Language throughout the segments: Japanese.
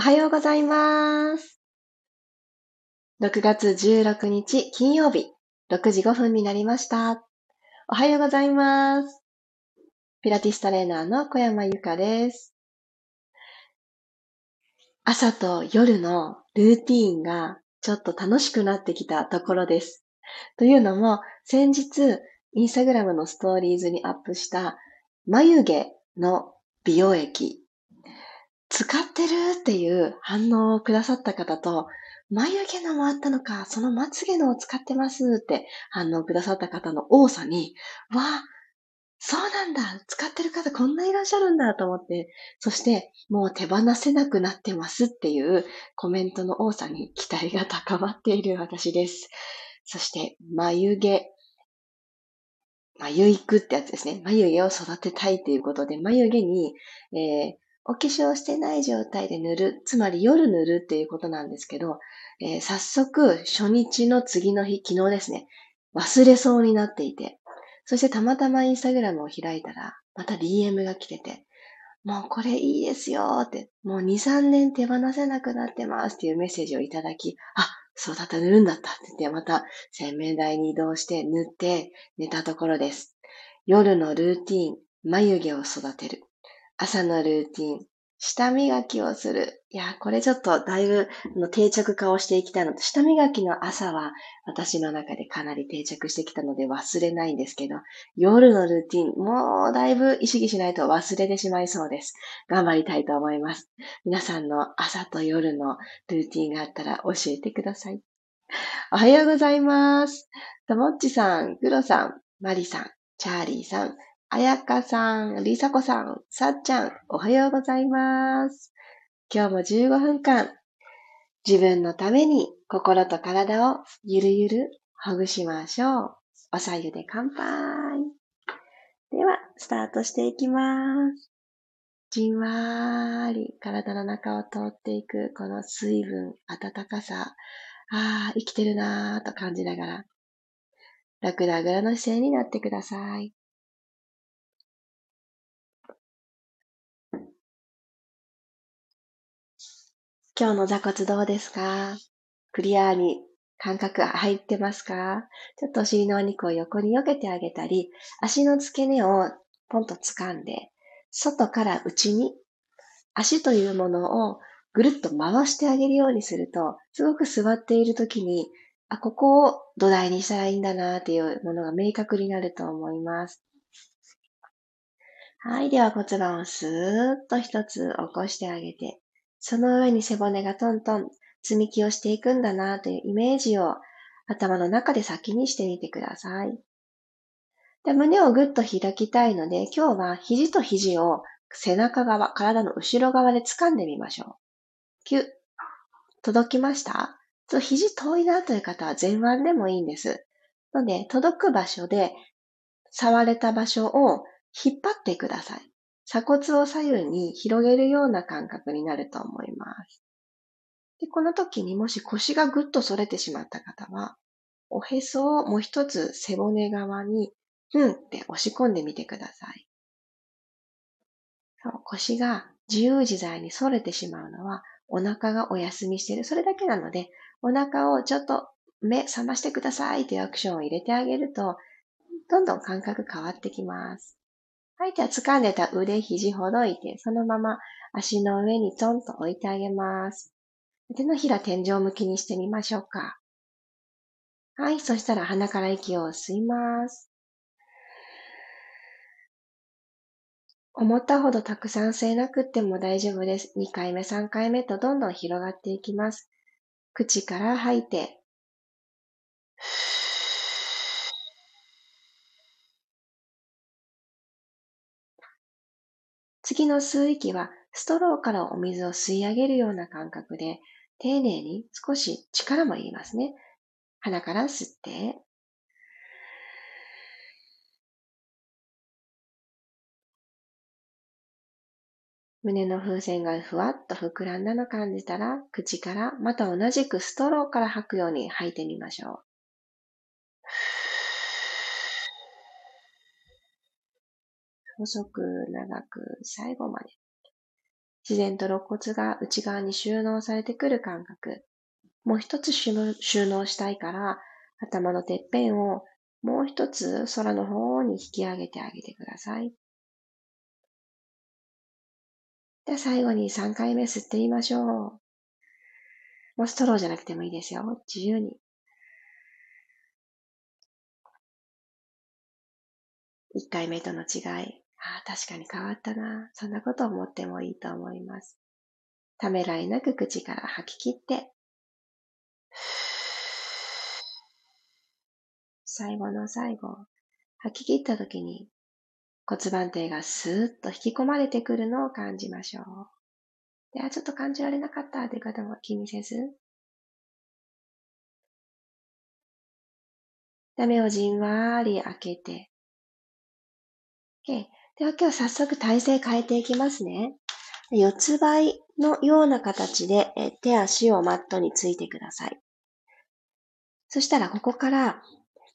おはようございます。6月16日金曜日、6時5分になりました。おはようございます。ピラティストレーナーの小山由かです。朝と夜のルーティーンがちょっと楽しくなってきたところです。というのも、先日、インスタグラムのストーリーズにアップした眉毛の美容液使ってるっていう反応をくださった方と、眉毛のもあったのか、そのまつ毛のを使ってますって反応くださった方の多さに、わあ、そうなんだ使ってる方こんないらっしゃるんだと思って、そしてもう手放せなくなってますっていうコメントの多さに期待が高まっている私です。そして眉毛、眉育ってやつですね。眉毛を育てたいということで、眉毛に、えーお化粧してない状態で塗る、つまり夜塗るっていうことなんですけど、えー、早速初日の次の日、昨日ですね、忘れそうになっていて、そしてたまたまインスタグラムを開いたら、また DM が来てて、もうこれいいですよって、もう2、3年手放せなくなってます。っていうメッセージをいただき、あ、そうだった、塗るんだったって言って、また洗面台に移動して塗って寝たところです。夜のルーティーン、眉毛を育てる。朝のルーティン、舌磨きをする。いや、これちょっとだいぶ定着化をしていきたいので、舌磨きの朝は私の中でかなり定着してきたので忘れないんですけど、夜のルーティン、もうだいぶ意識しないと忘れてしまいそうです。頑張りたいと思います。皆さんの朝と夜のルーティンがあったら教えてください。おはようございます。ともっちさん、くろさん、まりさん、チャーリーさん、あやかさん、りさこさん、さっちゃん、おはようございます。今日も15分間、自分のために心と体をゆるゆるほぐしましょう。おさゆで乾杯。では、スタートしていきます。じんわーり体の中を通っていくこの水分、暖かさ、ああ、生きてるなーと感じながら、楽なあぐらの姿勢になってください。今日の座骨どうですか？クリアに感覚入ってますか？ちょっとお尻のお肉を横に避けてあげたり、足の付け根をポンと掴んで、外から内に足というものをぐるっと回してあげるようにすると、すごく座っている時に、あ、ここを土台にしたらいいんだなっていうものが明確になると思います。はい。では骨盤をスーッと一つ起こしてあげて、その上に背骨がトントン積み木をしていくんだなというイメージを頭の中で先にしてみてください。で胸をぐっと開きたいので、今日は肘と肘を背中側、体の後ろ側で掴んでみましょう。キュッ。届きました？肘遠いなという方は前腕でもいいんです。ので、届く場所で、触れた場所を引っ張ってください。鎖骨を左右に広げるような感覚になると思います。でこの時にもし腰がぐっと反れてしまった方は、おへそをもう一つ背骨側に、ふんって押し込んでみてください。そう腰が自由自在に反れてしまうのは、お腹がお休みしている。それだけなので、お腹をちょっと目覚ましてくださいというアクションを入れてあげると、どんどん感覚変わってきます。はい、じゃあ掴んでた腕、肘ほどいて、そのまま足の上にトンと置いてあげます。手のひら天井向きにしてみましょうか。はい、そしたら鼻から息を吸います。思ったほどたくさん吸えなくっても大丈夫です。2回目、3回目とどんどん広がっていきます。口から吐いて、次の吸う息はストローからお水を吸い上げるような感覚で、丁寧に少し力も入れますね。鼻から吸って、胸の風船がふわっと膨らんだの感じたら、口からまた同じくストローから吐くように吐いてみましょう。細く長く最後まで。自然と肋骨が内側に収納されてくる感覚。もう一つ収納したいから、頭のてっぺんをもう一つ空の方に引き上げてあげてください。では最後に3回目吸ってみましょう。もうストローじゃなくてもいいですよ。自由に。1回目との違い。ああ、確かに変わったな。そんなこと思ってもいいと思います。ためらいなく口から吐き切って、最後の最後、吐き切った時に骨盤底がスーッと引き込まれてくるのを感じましょう。では、ちょっと感じられなかったという方も気にせず、目をじんわり開けて、o。では今日早速体勢変えていきますね。四つ倍のような形で手足をマットについてください。そしたらここから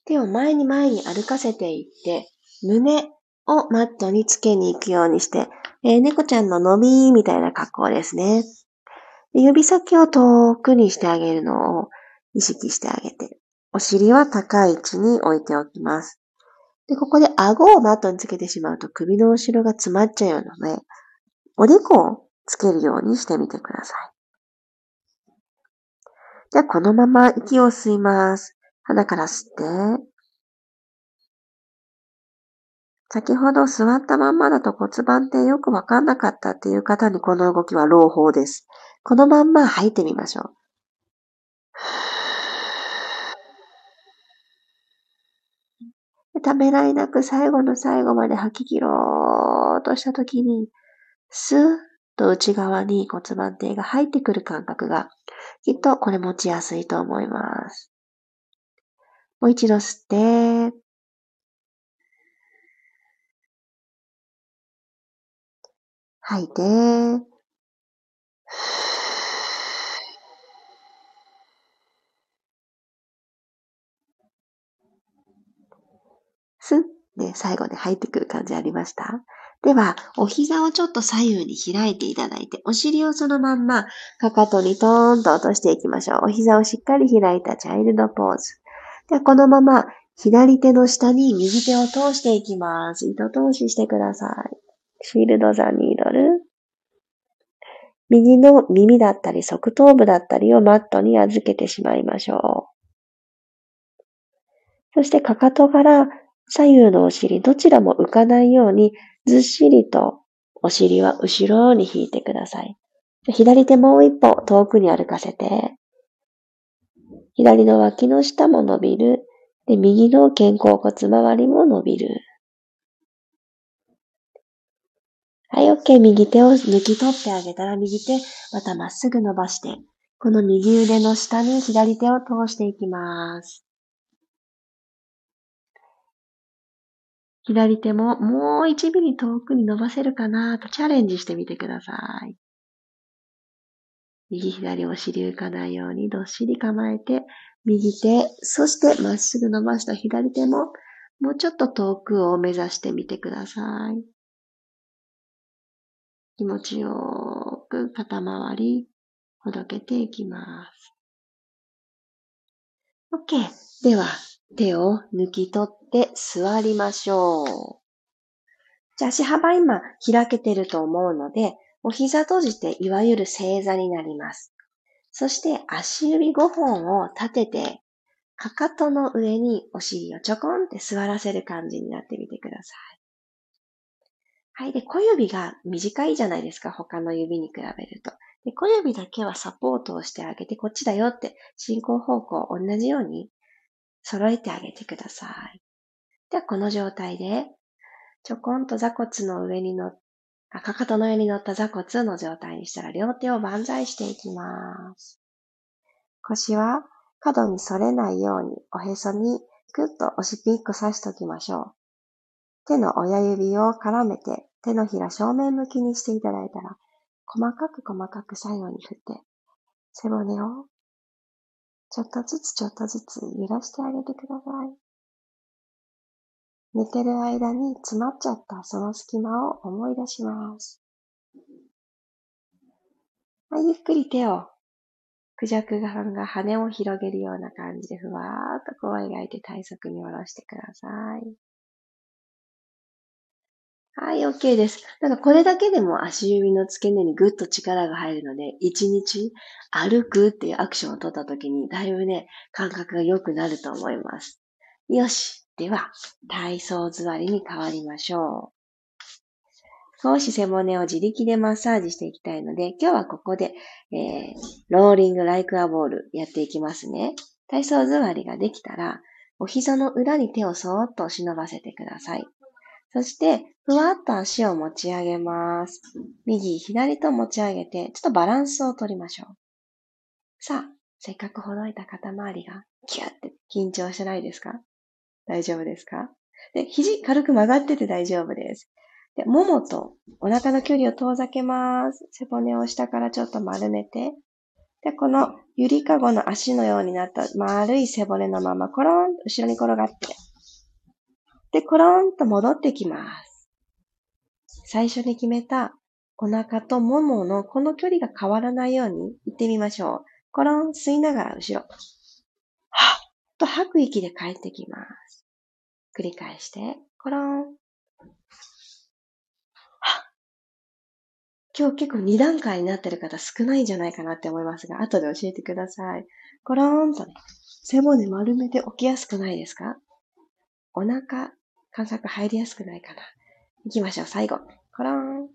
手を前に前に歩かせていって、胸をマットにつけに行くようにして、えー、猫ちゃんの伸びみたいな格好ですねで。指先を遠くにしてあげるのを意識してあげて、お尻は高い位置に置いておきます。で、ここで顎をマットにつけてしまうと首の後ろが詰まっちゃうので、おでこをつけるようにしてみてください。じゃあ、このまま息を吸います。鼻から吸って、先ほど座ったまんまだと骨盤ってよくわかんなかったっていう方にこの動きは朗報です。このまんま吐いてみましょう。ためらいなく最後の最後まで吐き切ろうとしたときに、スーッと内側に骨盤底が入ってくる感覚が、きっとこれ持ちやすいと思います。もう一度吸って、吐いて、スッで最後で入ってくる感じありました？では、お膝をちょっと左右に開いていただいて、お尻をそのまんま、かかとにトーンと落としていきましょう。お膝をしっかり開いたチャイルドポーズ。では、このまま、左手の下に右手を通していきます。糸通ししてください。シールドザニードル。右の耳だったり側頭部だったりをマットに預けてしまいましょう。そしてかかとから左右のお尻どちらも浮かないようにずっしりとお尻は後ろに引いてください。左手もう一歩遠くに歩かせて、左の脇の下も伸びる。で、右の肩甲骨周りも伸びる。はい、OK。右手を抜き取ってあげたら、右手、またまっすぐ伸ばして、この右腕の下に左手を通していきます。左手ももう1ミリ遠くに伸ばせるかなとチャレンジしてみてください。右左お尻浮かないようにどっしり構えて、右手、そしてまっすぐ伸ばした左手ももうちょっと遠くを目指してみてください。気持ちよく肩周りほどけていきます。OK。では、手を抜き取って座りましょう。じゃあ足幅今開けてると思うので、お膝閉じていわゆる正座になります。そして足指5本を立てて、かかとの上にお尻をちょこんって座らせる感じになってみてください。はい。で、小指が短いじゃないですか。他の指に比べると。で小指だけはサポートをしてあげて、こっちだよって進行方向同じように揃えてあげてください。では、この状態で、ちょこんと座骨の上に乗っかかとの上に乗った座骨の状態にしたら、両手を万歳していきます。腰は角に反れないように、おへそにぐっと押しピック刺しておきましょう。手の親指を絡めて、手のひら正面向きにしていただいたら、細かく細かく最後に振って、背骨をちょっとずつちょっとずつ揺らしてあげてください。寝てる間に詰まっちゃったその隙間を思い出します。はい、ゆっくり手を、クジャクさんが羽を広げるような感じでふわーっとこう描いて体側に下ろしてください。はい、OK です。なんかこれだけでも足指の付け根にぐっと力が入るので、1日歩くっていうアクションを取った時に、だいぶね、感覚が良くなると思います。よし。では、体操座りに変わりましょう。少し背骨を自力でマッサージしていきたいので、今日はここで、えー、ローリングライクアボールやっていきますね。体操座りができたら、お膝の裏に手をそーっと押し伸ばせてください。そして、ふわっと足を持ち上げます。右、左と持ち上げて、ちょっとバランスを取りましょう。さあ、せっかくほどいた肩周りが、キューって緊張してないですか？大丈夫ですか？で、肘軽く曲がってて大丈夫です。で、ももとお腹の距離を遠ざけます。背骨を下からちょっと丸めて。で、このゆりかごの足のようになった丸い背骨のまま、コロンと後ろに転がって。で、コロンと戻ってきます。最初に決めたお腹ともものこの距離が変わらないように行ってみましょう。コロン、吸いながら後ろ。はっと吐く息で帰ってきます。繰り返して、コロン。今日結構2段階になってる方少ないんじゃないかなって思いますが、後で教えてください。コロンとね、背骨丸めて起きやすくないですか？お腹感覚入りやすくないかな？行きましょう、最後。コロン。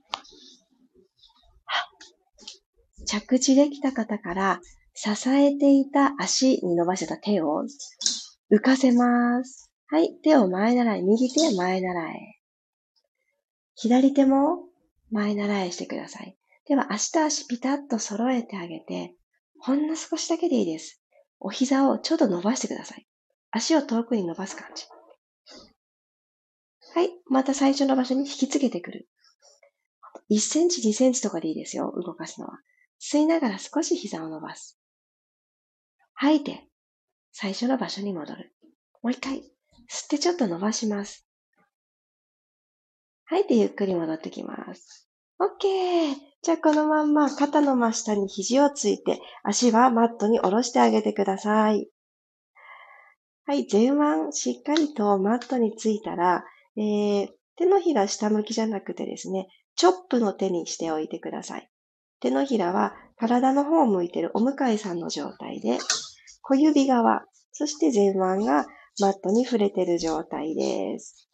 着地できた方から支えていた足に伸ばした手を浮かせます。はい。手を前習い。右手前習い。左手も前習いしてください。では、足と足ピタッと揃えてあげて、ほんの少しだけでいいです。お膝をちょっと伸ばしてください。足を遠くに伸ばす感じ。はい。また最初の場所に引きつけてくる。1センチ、2センチとかでいいですよ。動かすのは。吸いながら少し膝を伸ばす。吐いて、最初の場所に戻る。もう一回。吸ってちょっと伸ばします。吐いてゆっくり戻ってきます。OK! じゃあこのまんま肩の真下に肘をついて足はマットに下ろしてあげてください。はい、前腕しっかりとマットについたらえー、手のひら下向きじゃなくてですね、チョップの手にしておいてください。手のひらは体の方を向いているお向かいさんの状態で、小指側、そして前腕がマットに触れている状態です。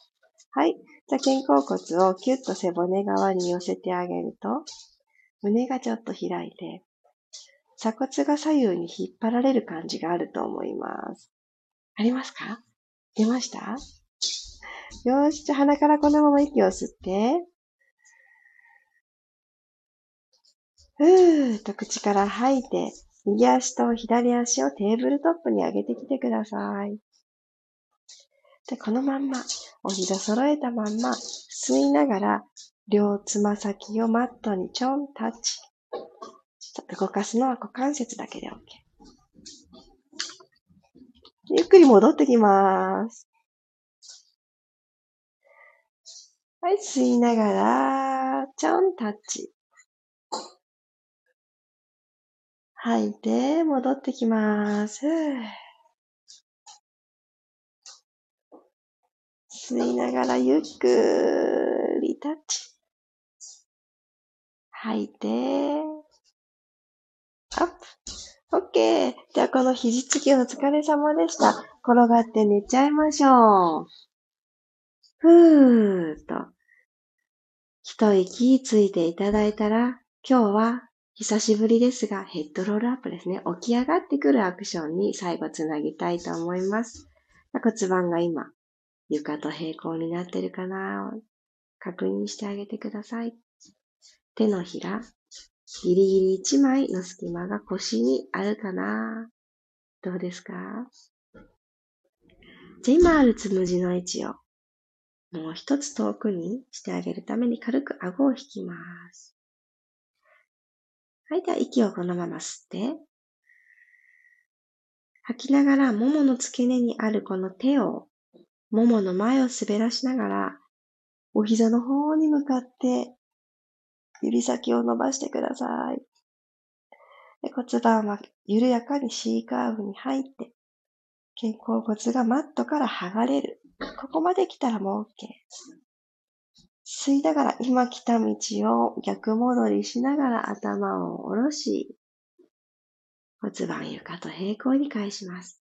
はい。じゃあ肩甲骨をキュッと背骨側に寄せてあげると、胸がちょっと開いて、鎖骨が左右に引っ張られる感じがあると思います。ありますか？出ました？よし、じゃ鼻からこのまま息を吸って、ふーっと口から吐いて、右足と左足をテーブルトップに上げてきてください。で、このまんま、お膝揃えたまんま、吸いながら、両つま先をマットにちょんタッチ。ちょっと動かすのは股関節だけで OK。ゆっくり戻ってきます。はい、吸いながら、ちょんタッチ。吐いて、戻ってきます。吸いながらゆっくりタッチ。吐いて、アップ。オッケー。じゃあこの肘つきお疲れ様でした。転がって寝ちゃいましょう。ふーっと。一息ついていただいたら、今日は久しぶりですが、ヘッドロールアップですね。起き上がってくるアクションに最後つなぎたいと思います。骨盤が今、床と平行になってるかな確認してあげてください。手のひら、ギリギリ1枚の隙間が腰にあるかなどうですか？じゃあ今あるつむじの位置をもう一つ遠くにしてあげるために軽く顎を引きます。はい、では息をこのまま吸って、吐きながら、ももの付け根にあるこの手を、ももの前を滑らしながら、お膝の方に向かって、指先を伸ばしてください。で骨盤は緩やかに C カーブに入って、肩甲骨がマットから剥がれる。ここまで来たらもう OK。吸いながら今来た道を逆戻りしながら頭を下ろし、骨盤床と平行に返します。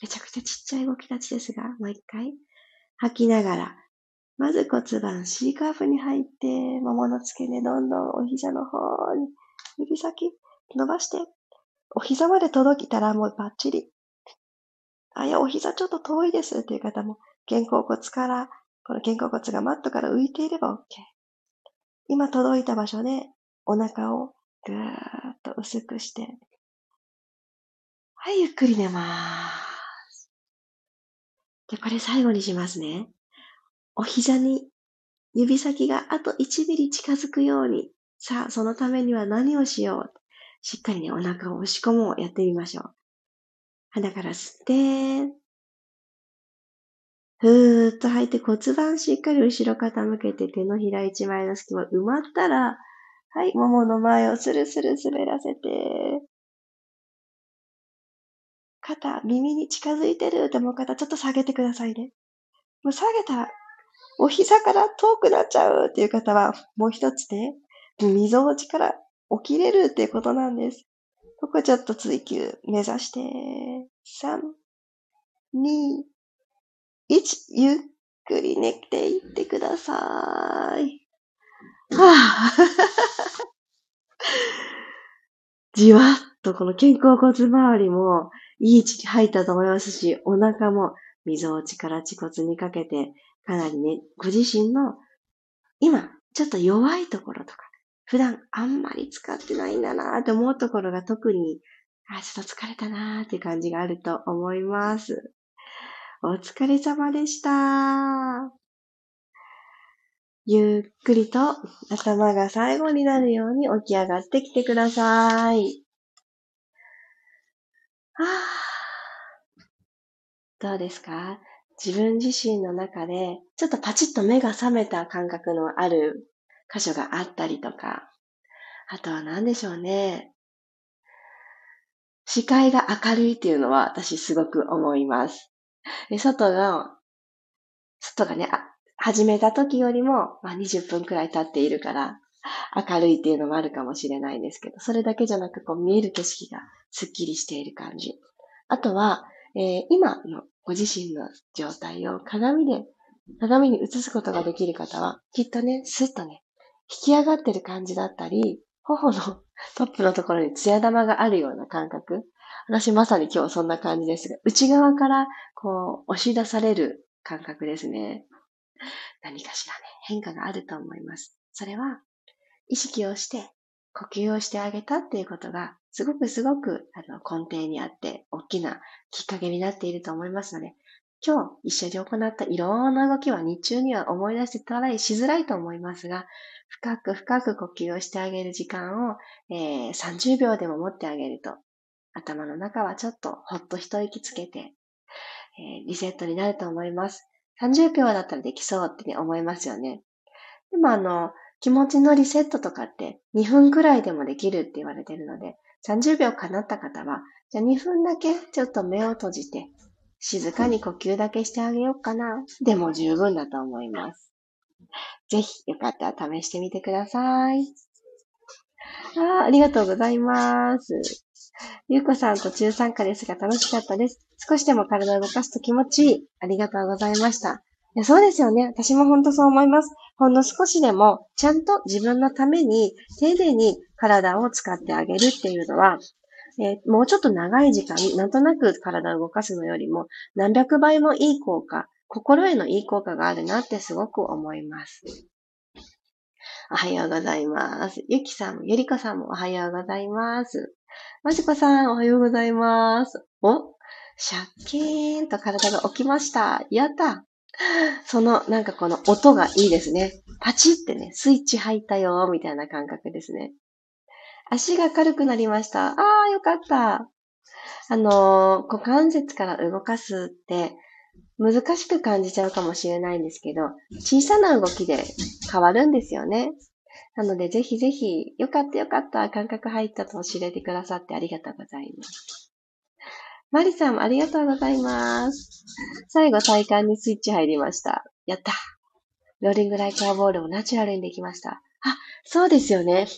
めちゃくちゃちっちゃい動き立ちですが、もう一回。吐きながら、まず骨盤 C カーブに入って、ももの付け根どんどんお膝の方に指先伸ばして、お膝まで届きたらもうバッチリ。あ、いや、お膝ちょっと遠いですっていう方も、肩甲骨から、この肩甲骨がマットから浮いていれば OK。今届いた場所でお腹をぐーっと薄くして、はい、ゆっくり寝ます。で、これ最後にしますね。お膝に指先があと1ミリ近づくように、さあ、そのためには何をしよう。しっかりね、お腹を押し込もう。やってみましょう。鼻から吸って、ふーっと吐いて骨盤しっかり後ろ傾けて手のひら一枚の隙間埋まったら、はい、ももの前をスルスル滑らせて、肩、耳に近づいてるって思う方、ちょっと下げてくださいね。もう下げたら、お膝から遠くなっちゃうっていう方は、もう一つね、みぞおちから起きれるっていうことなんです。ここちょっと追求目指して、3、2、1、ゆっくり寝ていってください。はぁ、じわっとこの肩甲骨周りもいい位置に入ったと思いますし、お腹も溝落ちから恥骨にかけて、かなりね、ご自身の今、ちょっと弱いところとか、普段あんまり使ってないんだなって思うところが特に、あ、ちょっと疲れたなーって感じがあると思います。お疲れ様でした。ゆっくりと頭が最後になるように起き上がってきてください。はぁどうですか？自分自身の中で、ちょっとパチッと目が覚めた感覚のある箇所があったりとか、あとは何でしょうね。視界が明るいっていうのは私すごく思います。で外が、外がね、あ始めた時よりも、まあ、20分くらい経っているから、明るいっていうのもあるかもしれないんですけど、それだけじゃなく、こう見える景色がスッキリしている感じ。あとは、えー、今のご自身の状態を鏡で、鏡に映すことができる方は、きっとね、スッとね、引き上がってる感じだったり、頬の トップのところにツヤ玉があるような感覚。私まさに今日そんな感じですが、内側からこう押し出される感覚ですね。何かしらね、変化があると思います。それは、意識をして、呼吸をしてあげたっていうことが、すごくすごくあの根底にあって、大きなきっかけになっていると思いますので、今日一緒に行ったいろんな動きは日中には思い出してトライしづらいと思いますが、深く深く呼吸をしてあげる時間を、えー、30秒でも持ってあげると、頭の中はちょっとほっと一息つけて、えー、リセットになると思います。30秒だったらできそうってね、思いますよね。でもあの、気持ちのリセットとかって2分くらいでもできるって言われてるので、30秒かなった方は、じゃあ2分だけちょっと目を閉じて、静かに呼吸だけしてあげようかな。でも十分だと思います。ぜひ、よかったら試してみてください。あありがとうございます。ゆうこさんと中参加ですが楽しかったです。少しでも体を動かすと気持ちいい。ありがとうございました。いやそうですよね。私も本当そう思います。ほんの少しでも、ちゃんと自分のために、丁寧に体を使ってあげるっていうのは、えー、もうちょっと長い時間、なんとなく体を動かすのよりも、何百倍もいい効果、心へのいい効果があるなってすごく思います。おはようございます。ゆきさんも、ゆりこさんもおはようございます。まじこさん、おはようございます。お？シャッキーンと体が起きました。やったその、なんかこの音がいいですね。パチってね、スイッチ入ったよ、みたいな感覚ですね。足が軽くなりました。ああ、よかった。あのー、股関節から動かすって、難しく感じちゃうかもしれないんですけど、小さな動きで変わるんですよね。なので、ぜひぜひ、よかったよかった、感覚入ったと知れてくださってありがとうございます。マリさんありがとうございます。最後、体幹にスイッチ入りました。やったローリングライカーボールもナチュラルにできました。あ、そうですよね。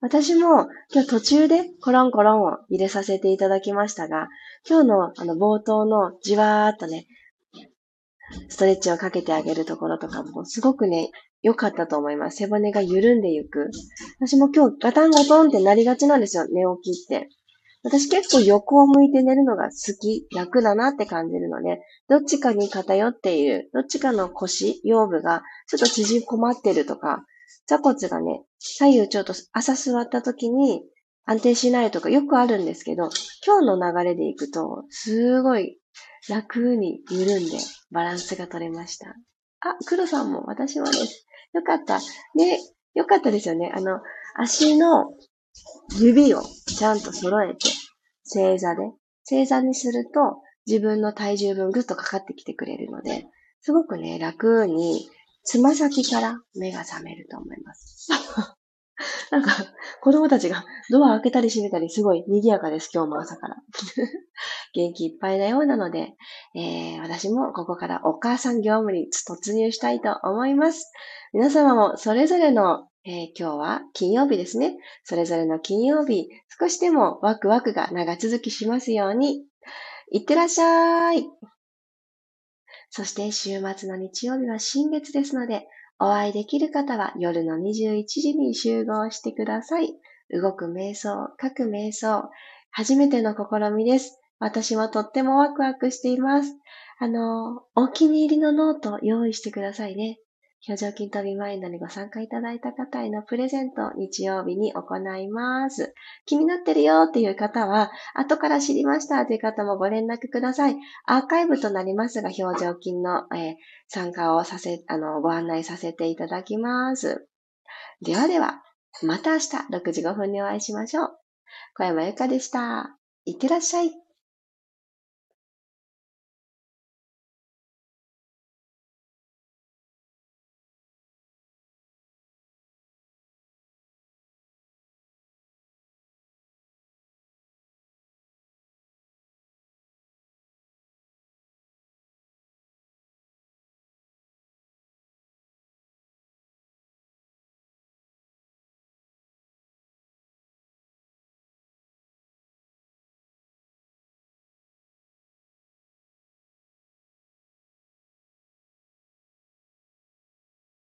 私も今日途中でコロンコロンを入れさせていただきましたが、今日のあの冒頭のじわーっとね、ストレッチをかけてあげるところとかもすごくね、良かったと思います。背骨が緩んでいく。私も今日ガタンゴトンってなりがちなんですよ、寝起きって。私結構横を向いて寝るのが好き、楽だなって感じるので、どっちかに偏っている、どっちかの腰、腰部がちょっと縮こまってるとか、座骨がね、左右ちょっと朝座った時に安定しないとかよくあるんですけど、今日の流れでいくと、すごい楽に緩んでバランスが取れました。あ、黒さんも私もです。よかった。ね、よかったですよね。あの、足の指をちゃんと揃えて、正座で。正座にすると、自分の体重分ぐっとかかってきてくれるので、すごくね、楽に、つま先から目が覚めると思います。なんか、子供たちがドア開けたり閉めたりすごい賑やかです、今日も朝から。元気いっぱいなようなので、えー、私もここからお母さん業務に突入したいと思います。皆様もそれぞれのえー、今日は金曜日ですね。それぞれの金曜日、少しでもワクワクが長続きしますように。いってらっしゃい。そして週末の日曜日は新月ですので、お会いできる方は夜の21時に集合してください。動く瞑想、書く瞑想、初めての試みです。私もとってもワクワクしています。あの、お気に入りのノート用意してくださいね。表情筋トビマインドにご参加いただいた方へのプレゼント、日曜日に行います。気になってるよっていう方は、後から知りましたという方もご連絡ください。アーカイブとなりますが、表情筋の、えー、参加をさせ、あの、ご案内させていただきます。ではでは、また明日6時5分にお会いしましょう。小山由かでした。いってらっしゃい。